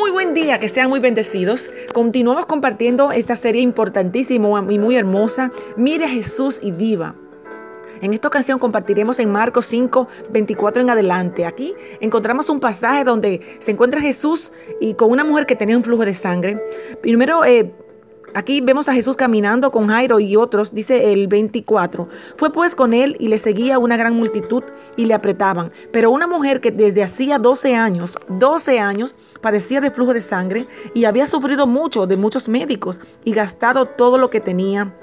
Muy buen día, que sean muy bendecidos. Continuamos compartiendo esta serie importantísima y muy hermosa. Mire a Jesús y viva. En esta ocasión compartiremos en Marcos 5, 24 en adelante. Aquí encontramos un pasaje donde se encuentra Jesús y con una mujer que tenía un flujo de sangre. Primero eh, Aquí vemos a Jesús caminando con Jairo y otros, dice el 24. Fue pues con él y le seguía una gran multitud y le apretaban. Pero una mujer que desde hacía 12 años, 12 años, padecía de flujo de sangre y había sufrido mucho de muchos médicos y gastado todo lo que tenía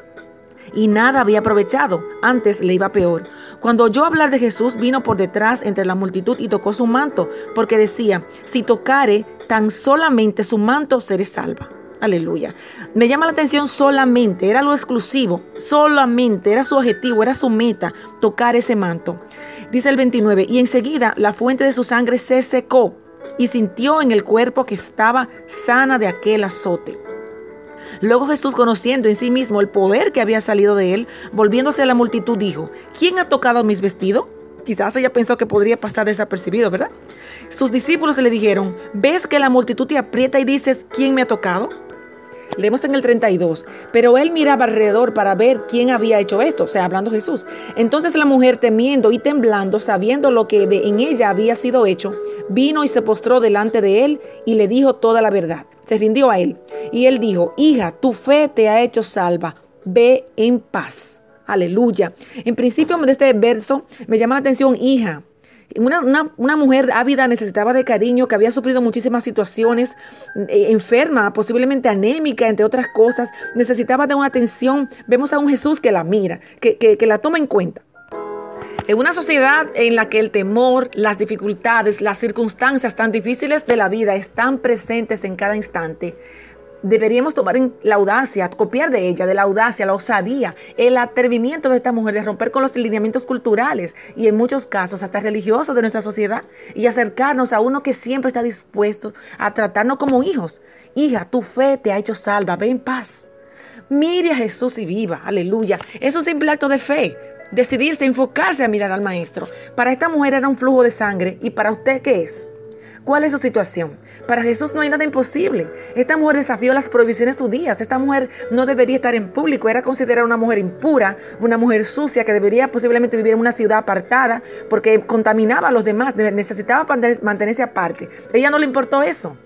y nada había aprovechado, antes le iba peor. Cuando oyó hablar de Jesús, vino por detrás entre la multitud y tocó su manto, porque decía, si tocare tan solamente su manto, seré salva. Aleluya. Me llama la atención solamente, era lo exclusivo, solamente, era su objetivo, era su meta, tocar ese manto. Dice el 29, y enseguida la fuente de su sangre se secó y sintió en el cuerpo que estaba sana de aquel azote. Luego Jesús, conociendo en sí mismo el poder que había salido de él, volviéndose a la multitud, dijo, ¿quién ha tocado mis vestidos? Quizás ella pensó que podría pasar desapercibido, ¿verdad? Sus discípulos le dijeron, ¿ves que la multitud te aprieta y dices, ¿quién me ha tocado? Leemos en el 32, pero él miraba alrededor para ver quién había hecho esto, o sea, hablando Jesús. Entonces la mujer, temiendo y temblando, sabiendo lo que de, en ella había sido hecho, vino y se postró delante de él y le dijo toda la verdad. Se rindió a él. Y él dijo, hija, tu fe te ha hecho salva, ve en paz. Aleluya. En principio de este verso me llama la atención, hija. Una, mujer ávida necesitaba de cariño, que había sufrido muchísimas situaciones, eh, enferma, posiblemente anémica, entre otras cosas, necesitaba de una atención. Vemos a un Jesús que la mira, que, que la toma en cuenta. En una sociedad en la que el temor, las dificultades, las circunstancias tan difíciles de la vida están presentes en cada instante, deberíamos tomar la audacia, copiar de ella, de la audacia, la osadía, el atrevimiento de esta mujer de romper con los lineamientos culturales y en muchos casos hasta religiosos de nuestra sociedad y acercarnos a uno que siempre está dispuesto a tratarnos como hijos. Hija, tu fe te ha hecho salva, ve en paz. Mire a Jesús y viva, aleluya. Es un simple acto de fe. Decidirse, enfocarse a mirar al Maestro. Para esta mujer era un flujo de sangre y para usted, ¿qué es? ¿Cuál es su situación? Para Jesús no hay nada imposible. Esta mujer desafió las prohibiciones judías. Esta mujer no debería estar en público. Era considerada una mujer impura, una mujer sucia que debería posiblemente vivir en una ciudad apartada porque contaminaba a los demás. Necesitaba mantenerse aparte. A ella no le importó eso.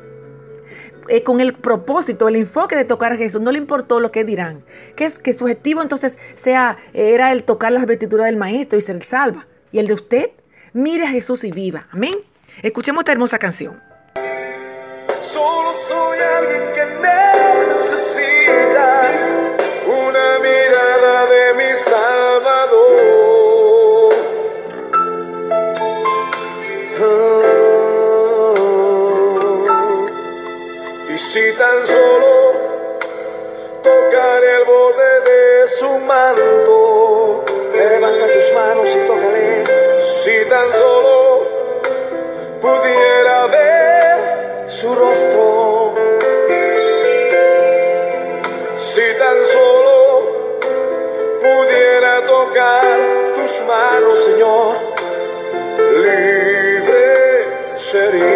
Eh, con el propósito, el enfoque de tocar a Jesús, no le importó lo que dirán. Que, su objetivo entonces sea, era el tocar las vestiduras del maestro y ser salva. ¿Y el de usted? Mire a Jesús y viva. Amén. Escuchemos esta hermosa canción. Solo soy alguien que necesita una mirada de mi Salvador. y si tan solo tocar el borde de su manto, levanta tus manos y tócale. Si tan solo su rostro. Si tan solo pudiera tocar tus manos, Señor, libre sería.